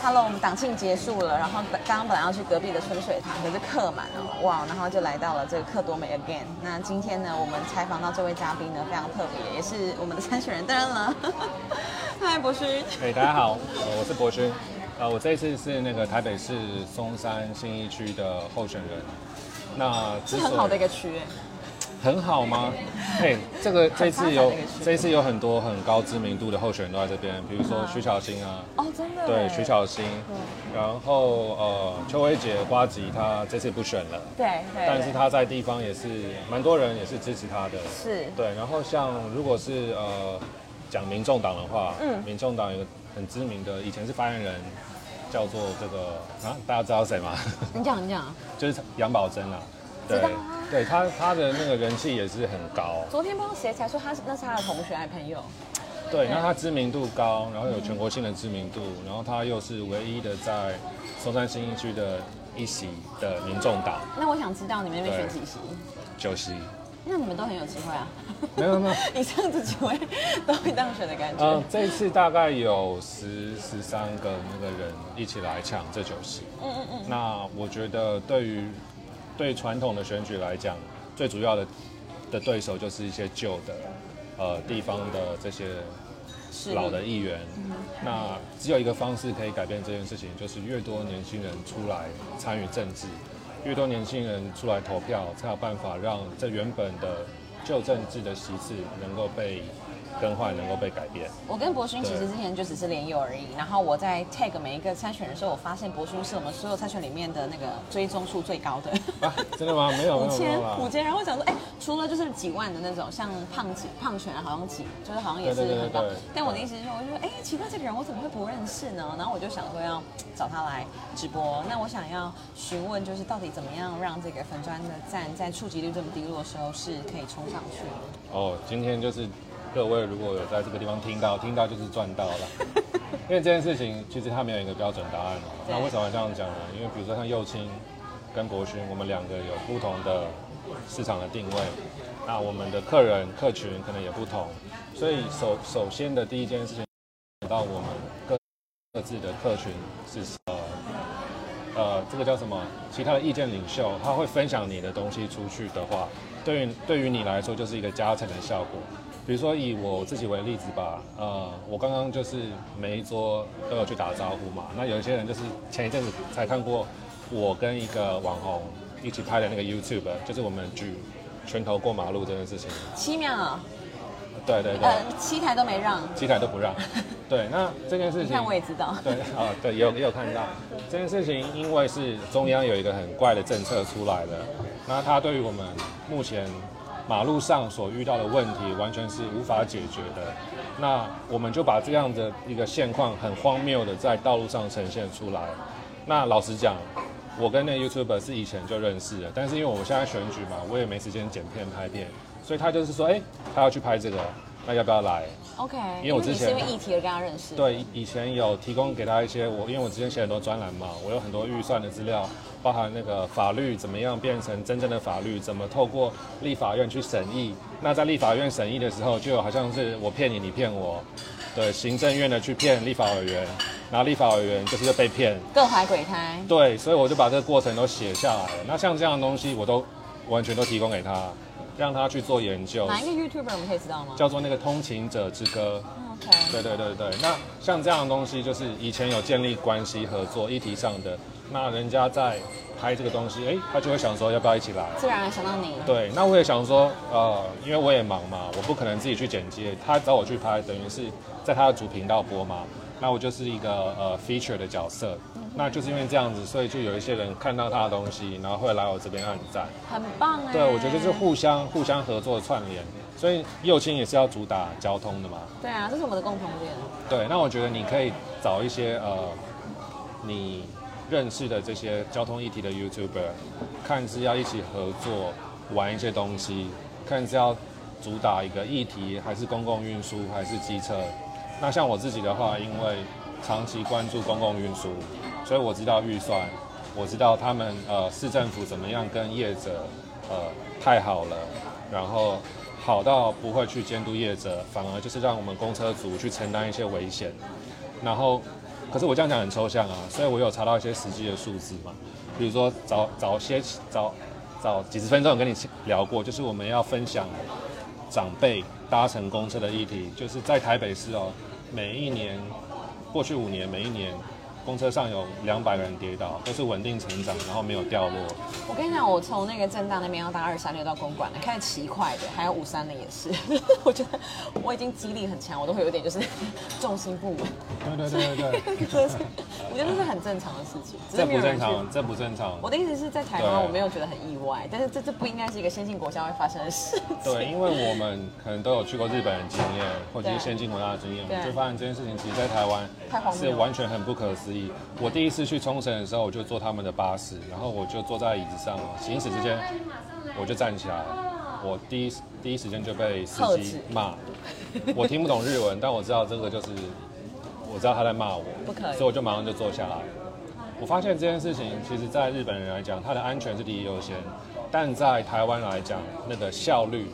Hello，我们党庆结束了，然后本刚刚本来要去隔壁的春水堂，可是客满了，哇，然后就来到了这个客多美 again。那今天呢，我们采访到这位嘉宾呢，非常特别，也是我们的参选人，当然了，嗨，博勋，哎，大家好，呃我是博勋，呃，我这一次是那个台北市松山新义区的候选人。那是很好的一个区，很好吗？哎，这个这次有这一次有很多很高知名度的候选人都在这边，比如说嗯徐小欣啊，哦，真的，对，徐，小欣，然后呃邱薇姐瓜吉她这次不选了，对对，但是她在地方也是蛮多人也是支持她的，是。对，然后像如果是呃讲民众党的话，嗯。民众党有个很知名的，以前是发言人，叫做这个啊，大家知道谁吗？你讲你讲，就是杨宝珍啊，对知道啊，对他他的那个人气也是很高，昨天不知道谁才说他是那是他的同学还是朋友，对，那他知名度高，然后有全国性的知名度，然后他又是唯一的在松山新一区的一席的民众党那我想知道你们那边选几席？九席，那你们都很有机会啊，没有没有。以上这几位都会当选的感觉。嗯，这一次大概有十十三个那个人一起来抢这九席。嗯嗯嗯，那我觉得对于对传统的选举来讲，最主要的的对手就是一些旧的呃地方的这些老的议员。那只有一个方式可以改变这件事情，就是越多年轻人出来参与政治，越多年轻人出来投票，才有办法让这原本的旧政治的席次能够被更换，能够被改变。我跟博勋其实之前就只是连友而已，然后我在 tag 每一个参选人的时候，我发现博勋是我们所有参选里面的那个追踪数最高的。啊，真的吗？没有，五千。五千，然后我想说，哎、除了就是几万的那种，像胖子胖犬好像几，就是好像也是很高。但我的意思是说，我就说，哎、奇怪，这个人我怎么会不认识呢？然后我就想说要找他来直播。那我想要询问，就是到底怎么样让这个粉砖的赞在触及率这么低落的时候是可以冲上去的？哦，今天就是各位如果有在这个地方听到，听到就是赚到了。因为这件事情其实它没有一个标准答案。嘛那为什么这样讲呢？因为比如说像右青跟国勋，我们两个有不同的市场的定位，那我们的客人客群可能也不同，所以首首先的第一件事情，到我们各各自的客群是呃呃，这个叫什么？其他的意见领袖，他会分享你的东西出去的话，对于对于你来说就是一个加成的效果。比如说以我自己为例子吧，呃，我刚刚就是每一桌都有去打招呼嘛。那有一些人就是前一阵子才看过我跟一个网红一起拍的那个 YouTube，就是我们举拳头过马路这件事情。七秒，对对对，呃，七台都没让，七台都不让。对，那这件事情，你看我也知道。对啊，对，也有也有看到这件事情，因为是中央有一个很怪的政策出来的，那它对于我们目前马路上所遇到的问题，完全是无法解决的。那我们就把这样的一个现况很荒谬的在道路上呈现出来。那老实讲，我跟那个 YouTuber 是以前就认识的，但是因为我现在选举嘛，我也没时间剪片拍片，所以他就是说，哎、他要去拍这个，那要不要来？OK，因为我之前因为议题而跟他认识。，对，以前有提供给他一些我，因为我之前写很多专栏嘛，我有很多预算的资料，包含那个法律怎么样变成真正的法律，怎么透过立法院去审议。那在立法院审议的时候，就有好像是我骗你，你骗我，对，行政院的去骗立法委员，然后立法委员就是被骗，各怀鬼胎。对，所以我就把这个过程都写下来了。那像这样的东西，我都完全都提供给他，让他去做研究，哪一个 YouTuber 我们可以知道吗叫做那个《通勤者之歌》。？OK，对对对对，那像这样的东西，就是以前有建立关系合作议题上的，那人家在拍这个东西，哎，他就会想说要不要一起来？自然而然想到你。对，那我也想说，呃，因为我也忙嘛，我不可能自己去剪接，他找我去拍，等于是在他的主频道播嘛，那我就是一个呃 feature 的角色，那就是因为这样子，所以就有一些人看到他的东西，然后会来我这边按赞。很棒哎。对，我觉得就是互相互相合作串联，所以右青也是要主打交通的嘛。对啊，这是我们的共同点。对，那我觉得你可以找一些呃，你认识的这些交通议题的 YouTuber，看是要一起合作玩一些东西，看是要主打一个议题，还是公共运输，还是机车。那像我自己的话，因为长期关注公共运输，所以我知道预算，我知道他们呃市政府怎么样跟业者呃太好了，然后好到不会去监督业者，反而就是让我们公车组去承担一些危险。然后可是我这样讲很抽象啊，所以我有查到一些实际的数字嘛，比如说早早些早早几十分钟有跟你聊过，就是我们要分享长辈搭乘公车的议题，就是在台北市哦，每一年过去五年每一年。公车上有两百个人跌倒，都是稳定成长，然后没有掉落。我跟你讲，我从那个正大那边要搭二三六到公馆的，开始骑快的，还有五三的也是。我觉得我已经肌力很强，我都会有点就是重心不稳。对对对对对。我觉得这是很正常的事情。这不正常，这不正常。我的意思是在台湾，我没有觉得很意外，但是这这不应该是一个先进国家会发生的事。对，因为我们可能都有去过日本的经验，或者是先进国家的经验，我们就发现这件事情其实在台湾是完全很不可思议。我第一次去冲绳的时候，我就坐他们的巴士，然后我就坐在椅子上，行驶之间我就站起来，我第一第一时间就被司机骂，我听不懂日文，但我知道这个就是我知道他在骂我，不可以，所以我就马上就坐下来。我发现这件事情，其实在日本人来讲，他的安全是第一优先，但在台湾来讲，那个效率。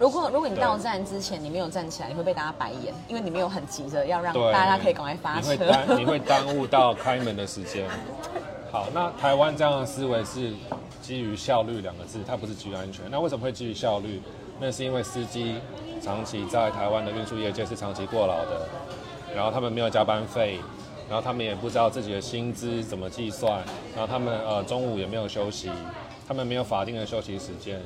如果如果你到站之前你没有站起来，你会被大家白眼，因为你没有很急着要让大家可以赶快发车。你会耽你会耽误到开门的时间。好，那台湾这样的思维是基于效率两个字，它不是基于安全。那为什么会基于效率？那是因为司机长期在台湾的运输业界是长期过劳的，然后他们没有加班费，然后他们也不知道自己的薪资怎么计算，然后他们呃中午也没有休息，他们没有法定的休息时间。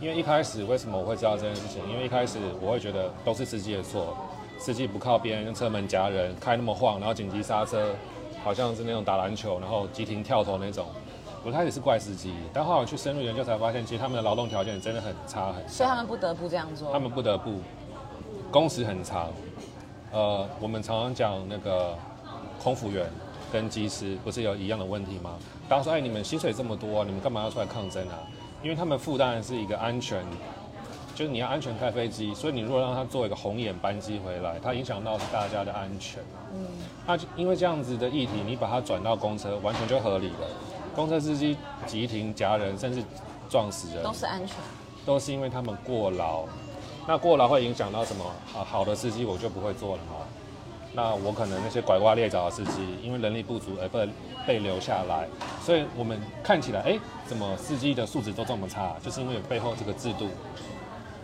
因为一开始为什么我会知道这件事情？因为一开始我会觉得都是司机的错，司机不靠边，用车门夹人，开那么晃，然后紧急刹车，好像是那种打篮球，然后急停跳投那种。我开始是怪司机，但后来去深入研究才发现，其实他们的劳动条件真的很差很。所以他们不得不这样做。他们不得不，工时很长。呃，我们常常讲那个空服员跟机师不是有一样的问题吗？大家说，哎，你们薪水这么多，你们干嘛要出来抗争啊？因为他们负担的是一个安全，就是你要安全开飞机，所以你如果让他做一个红眼班机回来，它影响到是大家的安全。嗯，那因为这样子的议题，你把它转到公车，完全就合理了。公车司机急停夹人，甚至撞死人，都是安全，都是因为他们过劳。那过劳会影响到什么？啊，好的司机我就不会做了嘛。那我可能那些拐瓜裂枣的司机，因为人力不足而被被留下来，所以我们看起来，哎，怎么司机的素质都这么差？就是因为背后这个制度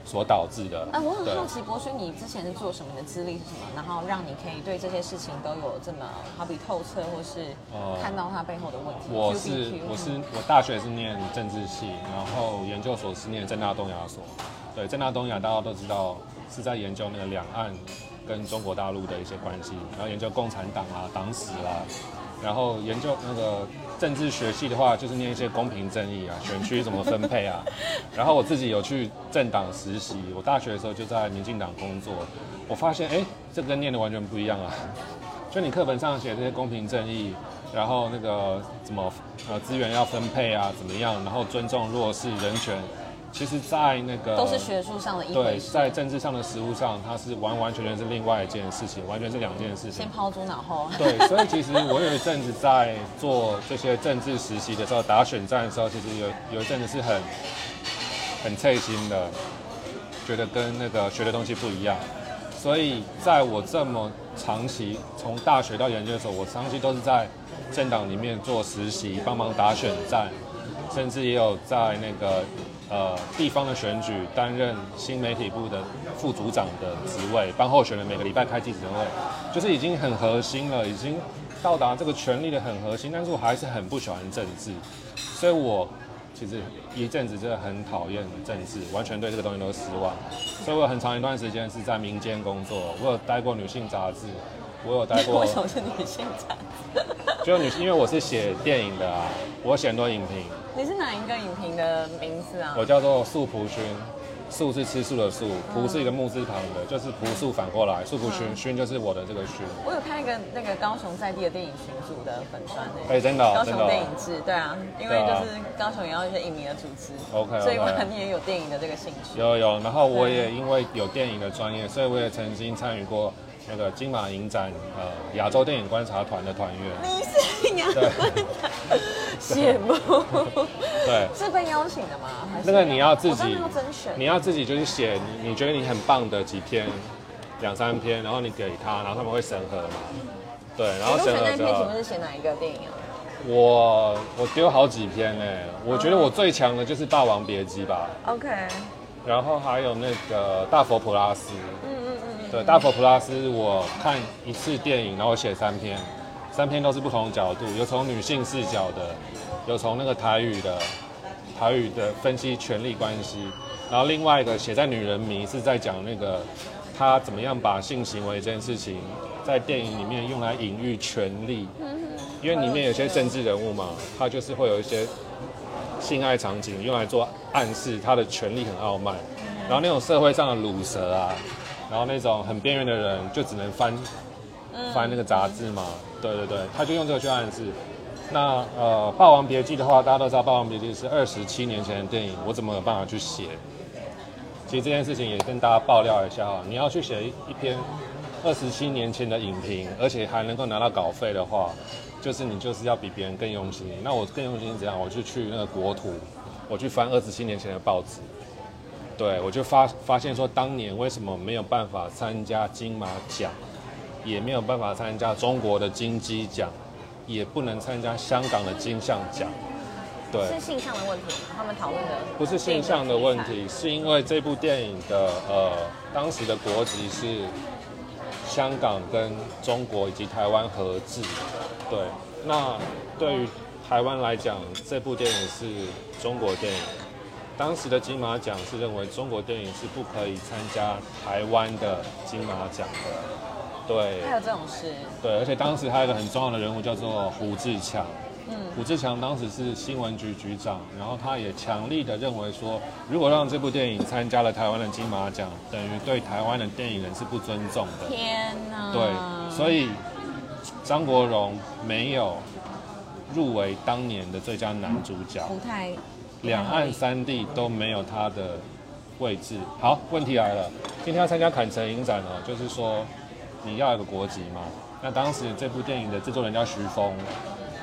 所导致的。哎，我很好奇，博轩，你之前是做什么？你的资历是什么？然后让你可以对这些事情都有这么好比透彻，或是看到它背后的问题？我是我是我大学是念政治系，然后研究所是念正大东亚所。对，正大东亚大家都知道是在研究那个两岸。跟中国大陆的一些关系，然后研究共产党啊、党史啊，然后研究那个政治学系的话，就是念一些公平正义啊、选区怎么分配啊。然后我自己有去政党实习，我大学的时候就在民进党工作，我发现哎，这跟念的完全不一样啊。就你课本上写这些公平正义，然后那个怎么呃资源要分配啊，怎么样，然后尊重弱势人权。其实，在那个都是学术上的一对，在政治上的实务上，它是完完全全是另外一件事情，完全是两件事情。先抛诸脑后。对，所以其实我有一阵子在做这些政治实习的时候，打选战的时候，其实有有一阵子是很很刺心的，觉得跟那个学的东西不一样。所以在我这么长期从大学到研究所，我长期都是在政党里面做实习，帮忙打选战，甚至也有在那个。呃，地方的选举担任新媒体部的副组长的职位，帮候选人每个礼拜开记者会，就是已经很核心了，已经到达这个权力的很核心。但是我还是很不喜欢政治，所以我其实一阵子真的很讨厌政治，完全对这个东西都失望。所以我很长一段时间是在民间工作，我有待过女性杂志，我有待过。为什么是女性杂志？就女，因为我是写电影的啊，我写很多影评。你是哪一个影评的名字啊？我叫做素朴勋，素是吃素的素，朴是一个木字旁的，就是朴素反过来，素朴勋，勋就是我的这个勋。我有看一个那个高雄在地的电影群组的粉砖诶，哎，真的，高雄电影志，对啊，因为就是高雄也要一些影迷的组织，OK，所以我你也有电影的这个兴趣。有有，然后我也因为有电影的专业，所以我也曾经参与过那个金马影展呃亚洲电影观察团的团员。你是亚洲羡慕，对，是被邀请的吗？还是那个你要自己，你要自己就是写你你觉得你很棒的几篇，两三篇，然后你给他，然后他们会审核嘛。对，然后审核之后选那篇请问，是写哪一个电影啊？我我丢好几篇呢，我觉得我最强的就是《霸王别姬》吧，OK，然后还有那个《大佛普拉斯》，嗯对，《大佛普拉斯》我看一次电影，然后我写三篇，三篇都是不同角度，有从女性视角的，有从那个台语的台语的分析权力关系，然后另外一个写在女人迷是在讲那个他怎么样把性行为这件事情在电影里面用来隐喻权力，因为里面有些政治人物嘛，他就是会有一些性爱场景用来做暗示，他的权力很傲慢，然后那种社会上的卤蛇啊，然后那种很边缘的人就只能翻翻那个杂志嘛，对对对，他就用这个去暗示。那呃，《霸王别姬》的话，大家都知道，《霸王别姬》是二十七年前的电影，我怎么有办法去写？其实这件事情也跟大家爆料一下哈，你要去写一一篇二十七年前的影评，而且还能够拿到稿费的话，就是你就是要比别人更用心。那我更用心是怎样？我就去那个国土，我去翻二十七年前的报纸，对我就发发现说，当年为什么没有办法参加金马奖，也没有办法参加中国的金鸡奖，也不能参加香港的金像奖，对。是性向的问题吗？他们讨论的不是性向的问题，是因为这部电影的呃当时的国籍是香港跟中国以及台湾合制，对。那对于台湾来讲，这部电影是中国电影。当时的金马奖是认为中国电影是不可以参加台湾的金马奖的，对。还有这种事，对，而且当时还有一个很重要的人物叫做胡志强。嗯胡志强当时是新闻局局长，然后他也强力的认为说，如果让这部电影参加了台湾的金马奖，等于对台湾的电影人是不尊重的。天哪！对，所以张国荣没有入围当年的最佳男主角，不太两岸三地都没有他的位置。好，问题来了，今天要参加坎城影展哦，就是说你要有个国籍嘛。那当时这部电影的制作人叫徐峰，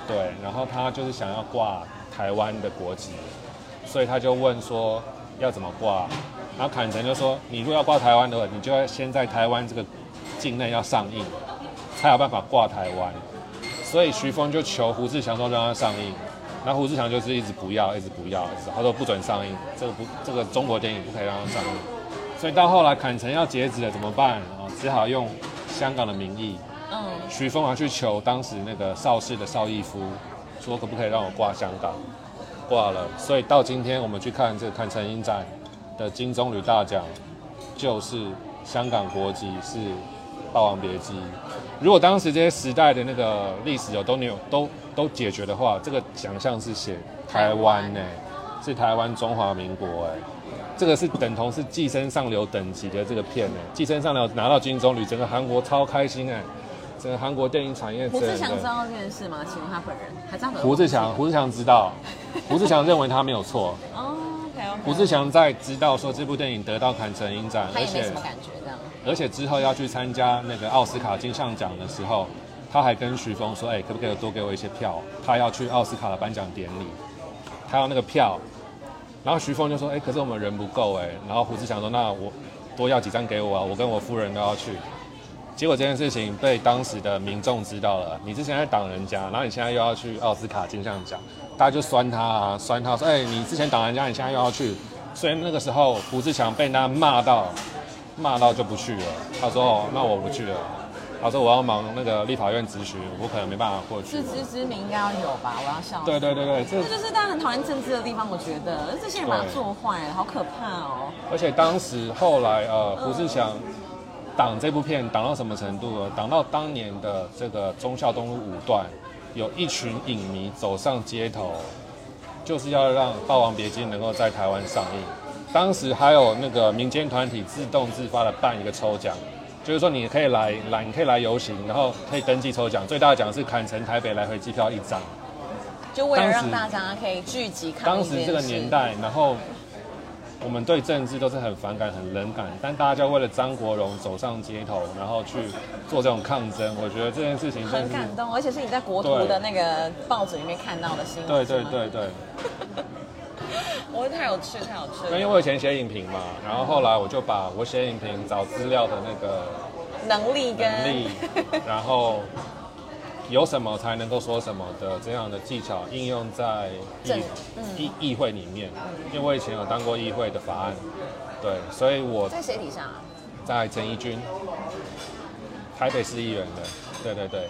对，然后他就是想要挂台湾的国籍，所以他就问说要怎么挂，然后坎城就说你如果要挂台湾的话，你就要先在台湾这个境内要上映，才有办法挂台湾。所以徐峰就求胡志强说让他上映，然后胡志强就是一直不要，一直不要，一直他说不准上映，这个不这个中国电影不可以让他上映。所以到后来坎城要截止了怎么办啊？只好用香港的名义，嗯，徐峰啊去求当时那个邵氏的邵逸夫，说可不可以让我挂香港，挂了。所以到今天我们去看这个坎城影展的金棕榈大奖，就是香港国籍是《霸王别姬》。如果当时这些时代的那个历史有都没有都都解决的话，这个奖项是写台湾呢、是台湾中华民国哎、这个是等同是寄生上流等级的这个片呢、寄生上流拿到金棕榈，整个韩国超开心哎、整个韩国电影产业胡。志强知道这件事吗？请问他本人还这样子？胡志强，胡志强知道，胡志强认为他没有错。哦，OK。胡志强在知道说这部电影得到坎城影展，而且。而且之后要去参加那个奥斯卡金像奖的时候，他还跟徐峰说：“哎、可不可以多给我一些票？他要去奥斯卡的颁奖典礼，他要那个票。”然后徐峰就说：“哎、可是我们人不够哎。”然后胡志强说：“那我多要几张给我啊，我跟我夫人都要去。”结果这件事情被当时的民众知道了，你之前在挡人家，然后你现在又要去奥斯卡金像奖，大家就酸他啊，酸他说：“哎、你之前挡人家，你现在又要去。”所以那个时候胡志强被大家骂到，骂到就不去了。他说：“哦，那我不去了。”他说：“我要忙那个立法院咨询，我可能没办法过去自。知之明应该要有吧？我要笑。”对对对对，这这就是大家很讨厌政治的地方，我觉得这些人把它做坏了，好可怕哦。而且当时后来呃，胡志强挡这部片挡到什么程度呢？挡到当年的这个忠孝东路五段，有一群影迷走上街头，就是要让《霸王别姬》能够在台湾上映。当时还有那个民间团体自动自发的办一个抽奖，就是说你可以来来，你可以来游行，然后可以登记抽奖，最大的奖是砍成台北来回机票一张。就为了让大家可以聚集当时这个年，代，然后我们对政治都是很反感、很冷感，但大家为了张国荣走上街头，然后去做这种抗争，我觉得这件事情很感动，而且是你在国图的那个报纸里面看到的新闻。对对对对。我太有趣，太有趣了因为。我以前写影评嘛，然后后来我就把我写影评找资料的那个能力跟能力，然后有什么才能够说什么的这样的技巧应用在议嗯议议会里面，因为我以前有当过议会的法案，对，所以我在谁底下啊？在陈义军，台北市议员的，对对对，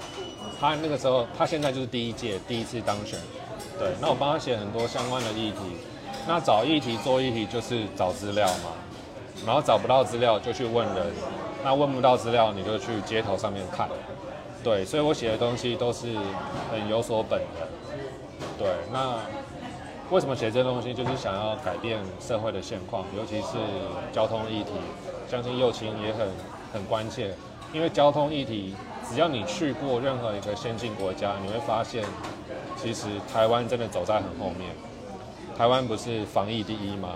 他那个时候，他现在就是第一届第一次当选，对，那我帮他写很多相关的议题，那找议题做议题就是找资料嘛，然后找不到资料就去问人，那问不到资料你就去街头上面看，对，所以我写的东西都是很有所本的，对，那为什么写这东西，就是想要改变社会的现况，尤其是交通议题，相信右倾也很很关切，因为交通议题，只要你去过任何一个先进国家，你会发现，其实台湾真的走在很后面。台湾不是防疫第一吗？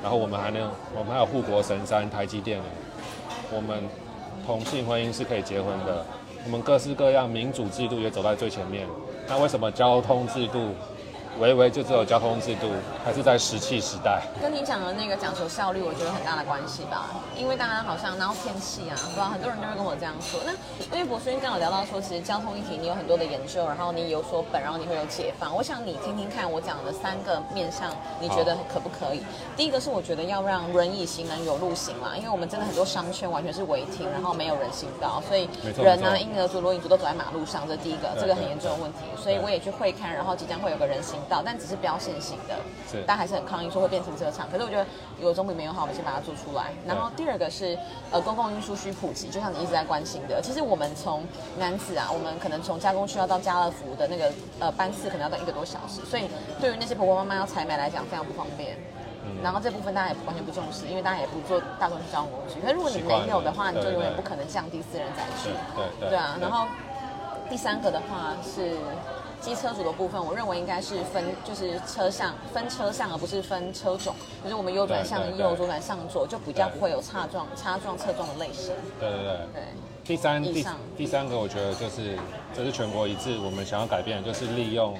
然后我们还能，我们还有护国神山台积电呢，我们同性婚姻是可以结婚的，我们各式各样民主制度也走在最前面。那为什么交通制度，唯唯就只有交通制度，还是在石器时代？跟你讲的那个讲求效率，我觉得很大的关系吧。因为大家好像，然后天气啊，不知道很多人就会跟我这样说。那因为博士刚刚有聊到说，其实交通议题你有很多的研究，然后你有所本，然后你会有解放。我想你听听看我讲的三个面向，你觉得可不可以？第一个是我觉得要让轮椅行人有路行啦，因为我们真的很多商圈完全是违停，然后没有人行道，所以人啊、没错婴儿族、轮椅族都走在马路上，这第一个，这个很严重的问题。所以我也去会看，然后即将会有个人行道，但只是标线型的，是但还是很抗议说会变停车场。可是我觉得有总比没有好，我们先把它做出来。然后第二个是呃公共运输需普及，就像你一直在关心的。其实我们从南子啊，我们可能从加工区要到家乐福的那个呃班次，可能要到一个多小时，所以对于那些婆婆妈妈要采买来讲非常不方便。嗯然后这部分大家也完全不重视，因为大家也不做大众交通工具。可是如果你没有的话，你就永远不可能降低私人载具对。对啊，然后第三个的话是机车主的部分，我认为应该是分就是车上分车上，而不是分车种。就是我们右转向右，左转向左，就比较不会有擦撞、擦撞、侧撞的类型。对对对。对，第三第第三个，我觉得就是这是全国一致，我们想要改变的，就是利用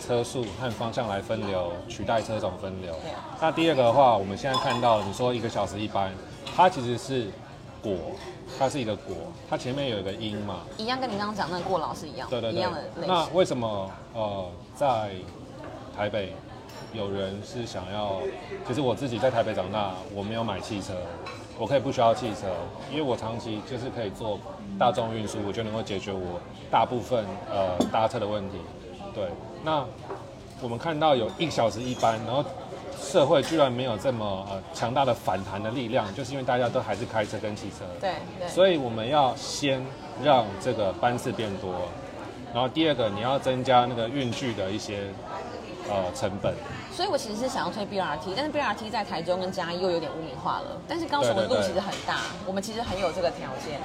车速和方向来分流，取代车种分流。那第二个的话，我们现在看到，你说一个小时一班，它其实是果，它是一个果，它前面有一个因嘛，一样跟你刚刚讲那个过劳是一样，对对对一样的。类那型。为什么呃在台北有人是想要？其实我自己在台北长大，我没有买汽车，我可以不需要汽车，因为我长期就是可以坐大众运输，我就能够解决我大部分呃搭车的问题。对，那我们看到有一小时一班，然后社会居然没有这么呃强大的反弹的力量，就是因为大家都还是开车跟汽车。对对。所以我们要先让这个班次变多，然后第二个你要增加那个运具的一些呃成本。所以我其实是想要推 BRT，但是 BRT 在台中跟嘉义又有点污名化了。但是高雄的路其实很大，我们其实很有这个条件。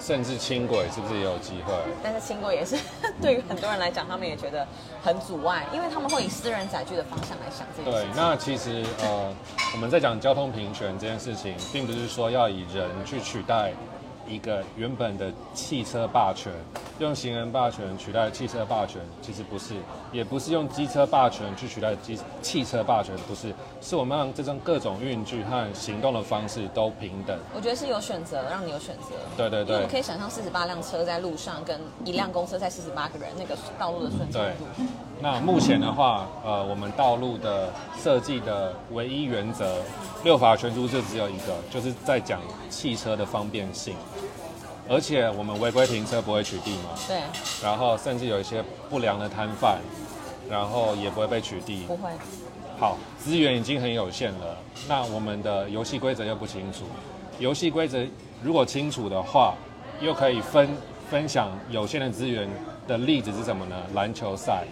甚至轻轨是不是也有机会？但是轻轨也是 对于很多人来讲，他们也觉得很阻碍，因为他们会以私人载具的方向来想这件事对，情。那其实呃，我们在讲交通平权这件事情，并不是说要以人去取代一个原本的汽车霸权，用行人霸权取代汽车霸权，其实不是，也不是用机车霸权去取代机汽车霸权，不是，是我们让这种各种运具和行动的方式都平等。我觉得是有选择，让你有选择。对对对我们可以想象四十八辆车在路上，跟一辆公车载四十八个人，那个道路的顺畅对度。那目前的话，呃，我们道路的设计的唯一原则，六法全书就只有一个，就是在讲汽车的方便性。而且我们违规停车不会取缔嘛，对，然后甚至有一些不良的摊贩，然后也不会被取缔。不会。好，资源已经很有限了，那我们的游戏规则又不清楚。游戏规则如果清楚的话，又可以分分享有限的资源的例子是什么呢？篮球赛，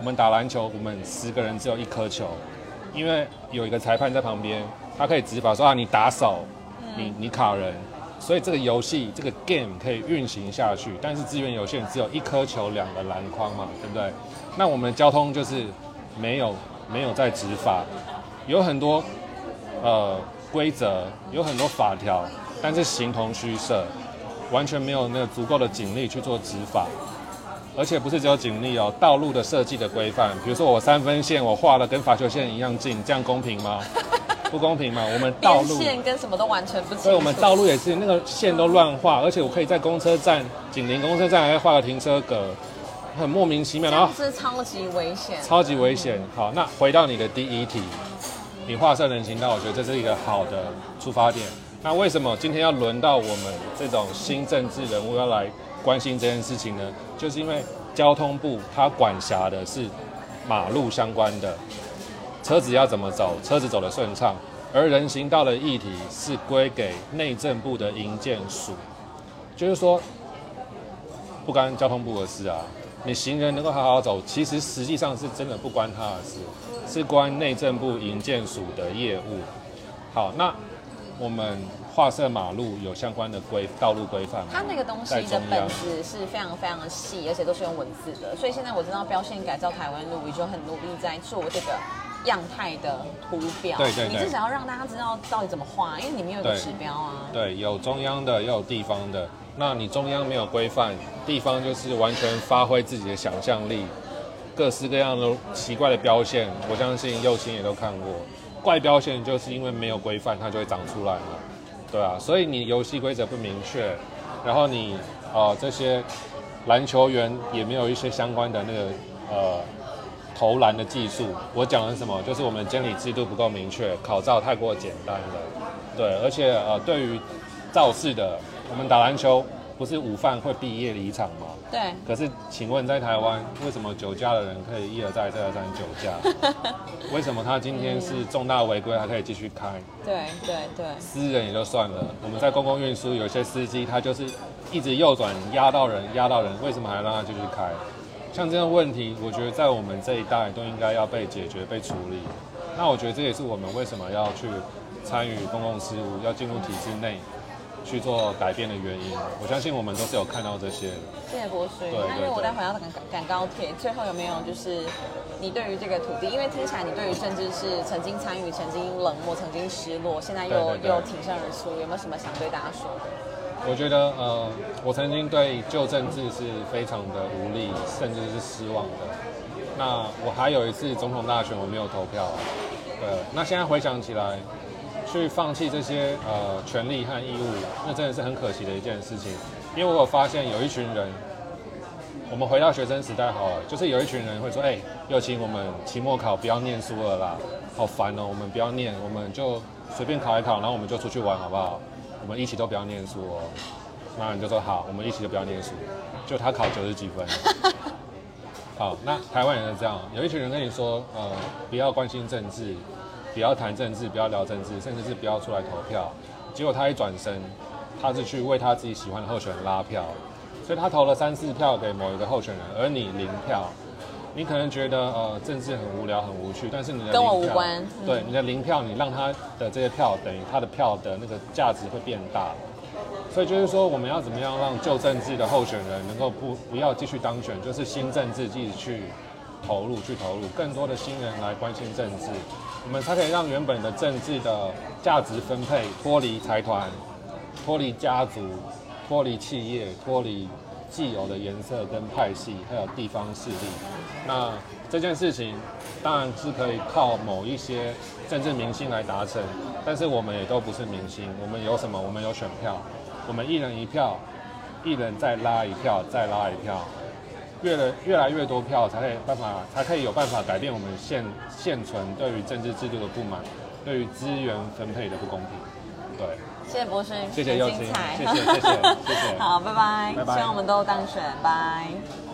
我们打篮球，我们十个人只有一颗球，因为有一个裁判在旁边，他可以执法说啊，你打手，你你卡人，所以这个游戏这个 game 可以运行下去，但是资源有限，只有一颗球，两个篮筐嘛，对不对？那我们的交通就是没有没有在执法，有很多呃规则，有很多法条，但是形同虚设，完全没有那个足够的警力去做执法。而且不是只有警力哦，道路的设计的规范，比如说我三分线我画的跟罚球线一样近，这样公平吗？不公平嘛？我们道路，线跟什么都完全不清楚。所以我们道路也是那个线都乱画，而且我可以在公车站紧邻公车站还画个停车格，很莫名其妙，这然后是超级危险，超级危险。好，那回到你的第一题，你画设人行道，我觉得这是一个好的出发点。那为什么今天要轮到我们这种新政治人物要来关心这件事情呢？就是因为交通部它管辖的是马路相关的，车子要怎么走，车子走得顺畅，而人行道的议题是归给内政部的营建署，就是说不干交通部的事啊。你行人能够好好走，其实实际上是真的不关他的事，是关内政部营建署的业务。好，那我们画设马路有相关的规道路规范吗？它那个东西的本质是非常非常细，而且都是用文字的，所以现在我知道标线改造台湾路，我就很努力在做这个样态的图表。对对对你至少要让大家知道到底怎么画，因为里面有一个对指标啊。对，有中央的，也有地方的。那你中央没有规范，地方就是完全发挥自己的想象力，各式各样的奇怪的标线，我相信右青也都看过。怪标线就是因为没有规范，它就会长出来了，对啊。所以你游戏规则不明确，然后你呃这些篮球员也没有一些相关的那个呃投篮的技术。我讲的是什么？就是我们监理制度不够明确，考照太过简单了。对，而且呃，对于造势的，我们打篮球不是午饭会毕业离场吗？对，可是，请问在台湾，为什么酒驾的人可以一而再、再而三酒驾？为什么他今天是重大违规还可以继续开？对对对，私人也就算了，我们在公共运输有些司机他就是一直右转压到人，压到人，为什么还让他继续开？像这样的问题，我觉得在我们这一代都应该要被解决、被处理。那我觉得这也是我们为什么要去参与公共事务，要进入体制内去做改变的原因。我相信我们都是有看到这些的。谢谢博士。对那因为我待会要赶赶高铁，最后有没有就是你对于这个土地，因为听起来你对于甚至是曾经参与、曾经冷漠、曾经失落，现在又又挺身而出，有没有什么想对大家说的？我觉得，呃，我曾经对旧政治是非常的无力，甚至是失望的。那我还有一次总统大选，我没有投票。对，那现在回想起来，去放弃这些呃权利和义务，那真的是很可惜的一件事情。因为我有发现有一群人，我们回到学生时代好了，就是有一群人会说，哎、又请，我们期末考不要念书了啦，好烦哦，我们不要念，我们就随便考一考，然后我们就出去玩好不好？我们一起都不要念书哦。那你就说好，我们一起都不要念书，就他考九十几分。好，那台湾也是这样，有一群人跟你说，呃，不要关心政治，不要谈政治，不要聊政治，甚至是不要出来投票。结果他一转身，他是去为他自己喜欢的候选人拉票，所以他投了三四票给某一个候选人，而你零票。你可能觉得呃政治很无聊很无趣，但是你的跟我无关嗯对你的零票，你让他的这些票等于他的票的那个价值会变大。所以就是说，我们要怎么样让旧政治的候选人能够不不要继续当选，就是新政治继续去投入，去投入更多的新人来关心政治，我们才可以让原本的政治的价值分配脱离财团、脱离家族、脱离企业、脱离既有的颜色跟派系，还有地方势力。那这件事情当然是可以靠某一些政治明星来达成，但是我们也都不是明星，我们有什么？我们有选票，我们一人一票，一人再拉一票，再拉一票，越来越来越多票，才可以办法，才可以有办法改变我们现现存对于政治制度的不满，对于资源分配的不公平。对，谢谢博士，谢谢很佑青精彩，谢谢谢谢谢谢。好，拜拜，拜拜。希望我们都当选，拜。